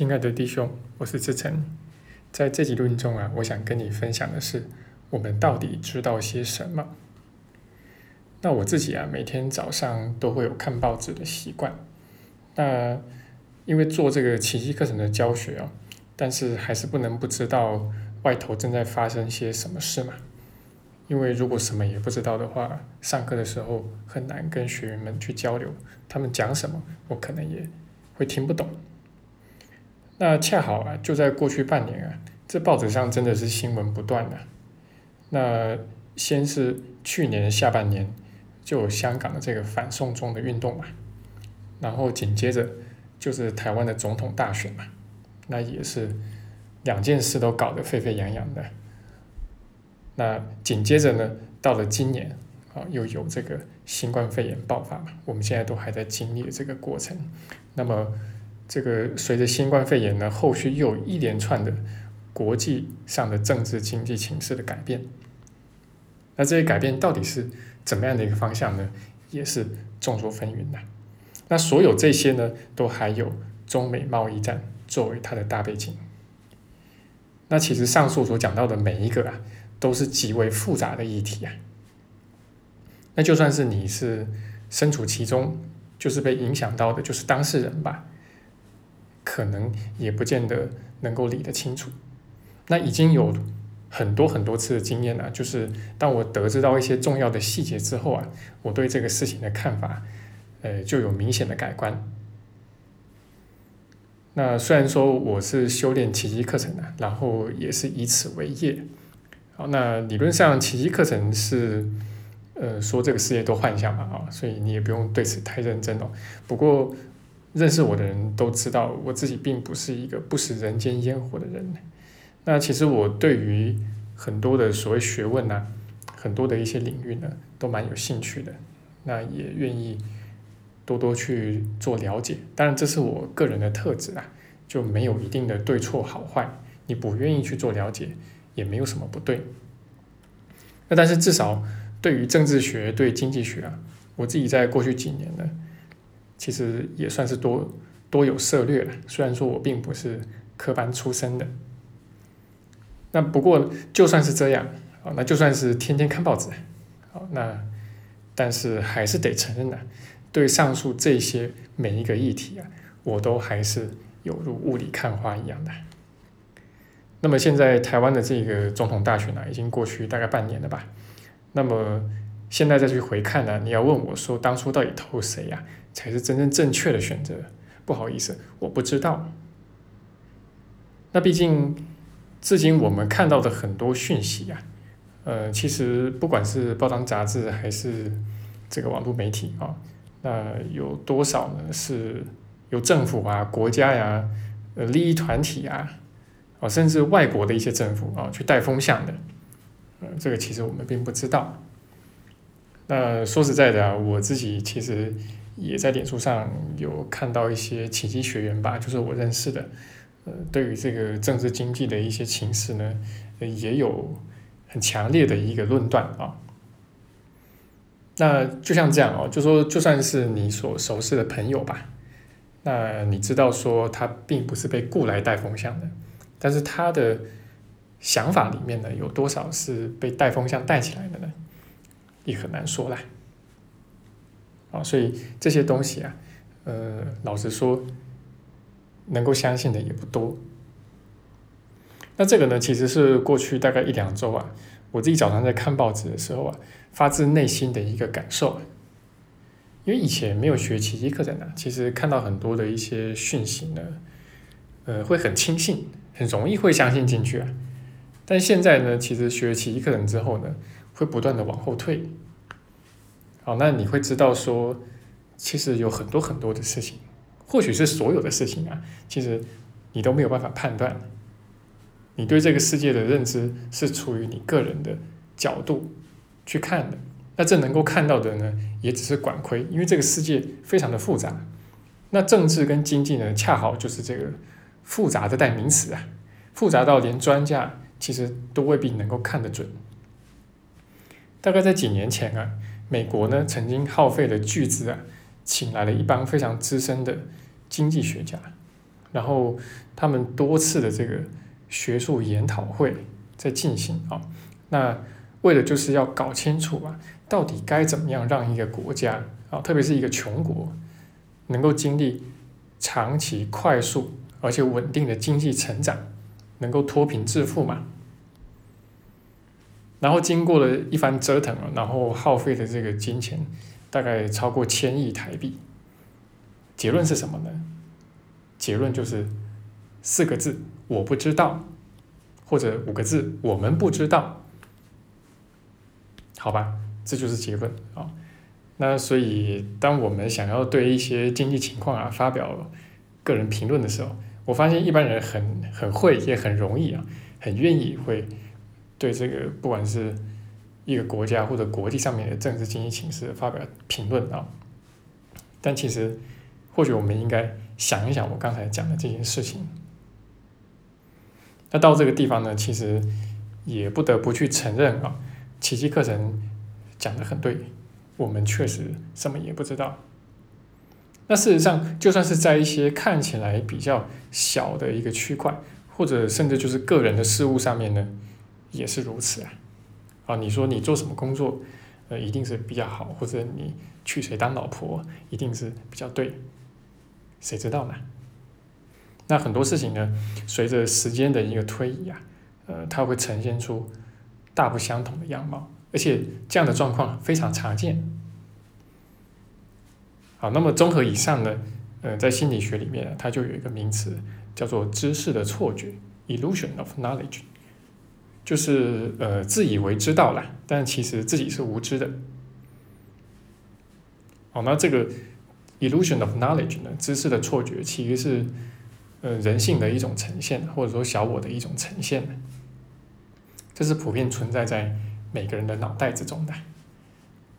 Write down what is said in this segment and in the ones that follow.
亲爱的弟兄，我是志成。在这集录音中啊，我想跟你分享的是，我们到底知道些什么？那我自己啊，每天早上都会有看报纸的习惯。那因为做这个奇迹课程的教学啊，但是还是不能不知道外头正在发生些什么事嘛。因为如果什么也不知道的话，上课的时候很难跟学员们去交流，他们讲什么，我可能也会听不懂。那恰好啊，就在过去半年啊，这报纸上真的是新闻不断的。那先是去年下半年就有香港的这个反送中的运动嘛，然后紧接着就是台湾的总统大选嘛，那也是两件事都搞得沸沸扬扬的。那紧接着呢，到了今年啊，又有这个新冠肺炎爆发嘛，我们现在都还在经历这个过程。那么。这个随着新冠肺炎呢，后续又有一连串的国际上的政治经济形势的改变。那这些改变到底是怎么样的一个方向呢？也是众说纷纭的。那所有这些呢，都还有中美贸易战作为它的大背景。那其实上述所讲到的每一个啊，都是极为复杂的议题啊。那就算是你是身处其中，就是被影响到的，就是当事人吧。可能也不见得能够理得清楚。那已经有很多很多次的经验了，就是当我得知到一些重要的细节之后啊，我对这个事情的看法，呃，就有明显的改观。那虽然说我是修炼奇迹课程的，然后也是以此为业，好，那理论上奇迹课程是，呃，说这个世界都幻想嘛，啊，所以你也不用对此太认真哦。不过。认识我的人都知道，我自己并不是一个不食人间烟火的人。那其实我对于很多的所谓学问呐，很多的一些领域呢，都蛮有兴趣的。那也愿意多多去做了解。当然，这是我个人的特质啊，就没有一定的对错好坏。你不愿意去做了解，也没有什么不对。那但是至少对于政治学、对经济学啊，我自己在过去几年呢。其实也算是多多有涉略了，虽然说我并不是科班出身的，那不过就算是这样，啊，那就算是天天看报纸，好，那但是还是得承认的，对上述这些每一个议题啊，我都还是有如雾里看花一样的。那么现在台湾的这个总统大选呢，已经过去大概半年了吧？那么现在再去回看呢，你要问我说当初到底投谁呀？才是真正正确的选择。不好意思，我不知道。那毕竟，至今我们看到的很多讯息呀，呃，其实不管是报章杂志还是这个网络媒体啊，那有多少呢？是由政府啊、国家呀、呃利益团体啊，啊，甚至外国的一些政府啊去带风向的？呃，这个其实我们并不知道。那说实在的啊，我自己其实。也在脸书上有看到一些奇迹学员吧，就是我认识的，呃，对于这个政治经济的一些情势呢，也有很强烈的一个论断啊。那就像这样哦，就说就算是你所熟识的朋友吧，那你知道说他并不是被雇来带风向的，但是他的想法里面呢，有多少是被带风向带起来的呢？也很难说啦。啊，所以这些东西啊，呃，老实说，能够相信的也不多。那这个呢，其实是过去大概一两周啊，我自己早上在看报纸的时候啊，发自内心的一个感受。因为以前没有学奇迹课程呢，其实看到很多的一些讯息呢，呃，会很轻信，很容易会相信进去啊。但现在呢，其实学奇迹课程之后呢，会不断的往后退。好，那你会知道说，其实有很多很多的事情，或许是所有的事情啊，其实你都没有办法判断。你对这个世界的认知是出于你个人的角度去看的，那这能够看到的呢，也只是管窥，因为这个世界非常的复杂。那政治跟经济呢，恰好就是这个复杂的代名词啊，复杂到连专家其实都未必能够看得准。大概在几年前啊。美国呢，曾经耗费了巨资啊，请来了一帮非常资深的经济学家，然后他们多次的这个学术研讨会在进行啊，那为了就是要搞清楚啊，到底该怎么样让一个国家啊，特别是一个穷国，能够经历长期快速而且稳定的经济成长，能够脱贫致富嘛？然后经过了一番折腾啊，然后耗费的这个金钱大概超过千亿台币。结论是什么呢？结论就是四个字：我不知道，或者五个字：我们不知道。好吧，这就是结论啊。那所以，当我们想要对一些经济情况啊发表个人评论的时候，我发现一般人很很会，也很容易啊，很愿意会。对这个，不管是一个国家或者国际上面的政治经济形势发表评论啊，但其实或许我们应该想一想我刚才讲的这件事情。那到这个地方呢，其实也不得不去承认啊，奇迹课程讲的很对，我们确实什么也不知道。那事实上，就算是在一些看起来比较小的一个区块，或者甚至就是个人的事物上面呢。也是如此啊，啊，你说你做什么工作，呃，一定是比较好，或者你娶谁当老婆，一定是比较对，谁知道呢？那很多事情呢，随着时间的一个推移啊，呃，它会呈现出大不相同的样貌，而且这样的状况非常常见。好，那么综合以上呢，呃，在心理学里面，它就有一个名词叫做知识的错觉 （illusion of knowledge）。就是呃自以为知道了，但其实自己是无知的。哦，那这个 illusion of knowledge 呢，知识的错觉，其实是呃人性的一种呈现，或者说小我的一种呈现这是普遍存在在每个人的脑袋之中的。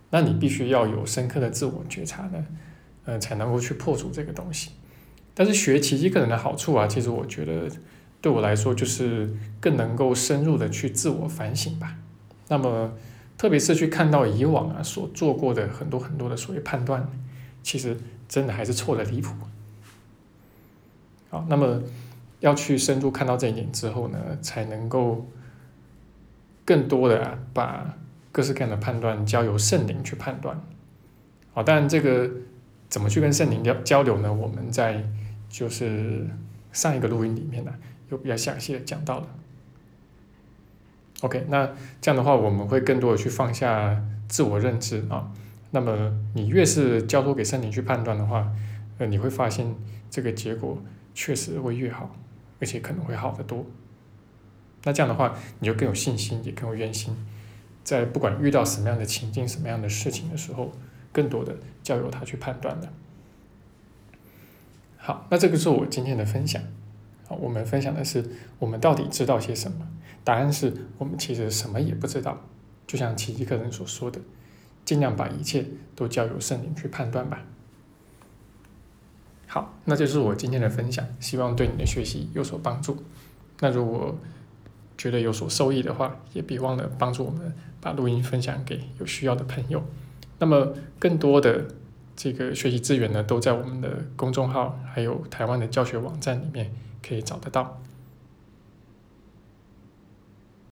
那你必须要有深刻的自我觉察呢，呃，才能够去破除这个东西。但是学奇迹课程的好处啊，其实我觉得。对我来说，就是更能够深入的去自我反省吧。那么，特别是去看到以往啊所做过的很多很多的所谓判断，其实真的还是错的离谱。好，那么要去深入看到这一点之后呢，才能够更多的啊把各式各样的判断交由圣灵去判断。好，当然这个怎么去跟圣灵交交流呢？我们在就是上一个录音里面呢。就比较详细的讲到了。OK，那这样的话，我们会更多的去放下自我认知啊。那么你越是交托给圣灵去判断的话，呃，你会发现这个结果确实会越好，而且可能会好得多。那这样的话，你就更有信心，也更有愿心，在不管遇到什么样的情境、什么样的事情的时候，更多的交由他去判断的。好，那这个是我今天的分享。我们分享的是我们到底知道些什么？答案是我们其实什么也不知道。就像奇迹课人所说的，尽量把一切都交由圣灵去判断吧。好，那就是我今天的分享，希望对你的学习有所帮助。那如果觉得有所受益的话，也别忘了帮助我们把录音分享给有需要的朋友。那么更多的这个学习资源呢，都在我们的公众号还有台湾的教学网站里面。可以找得到。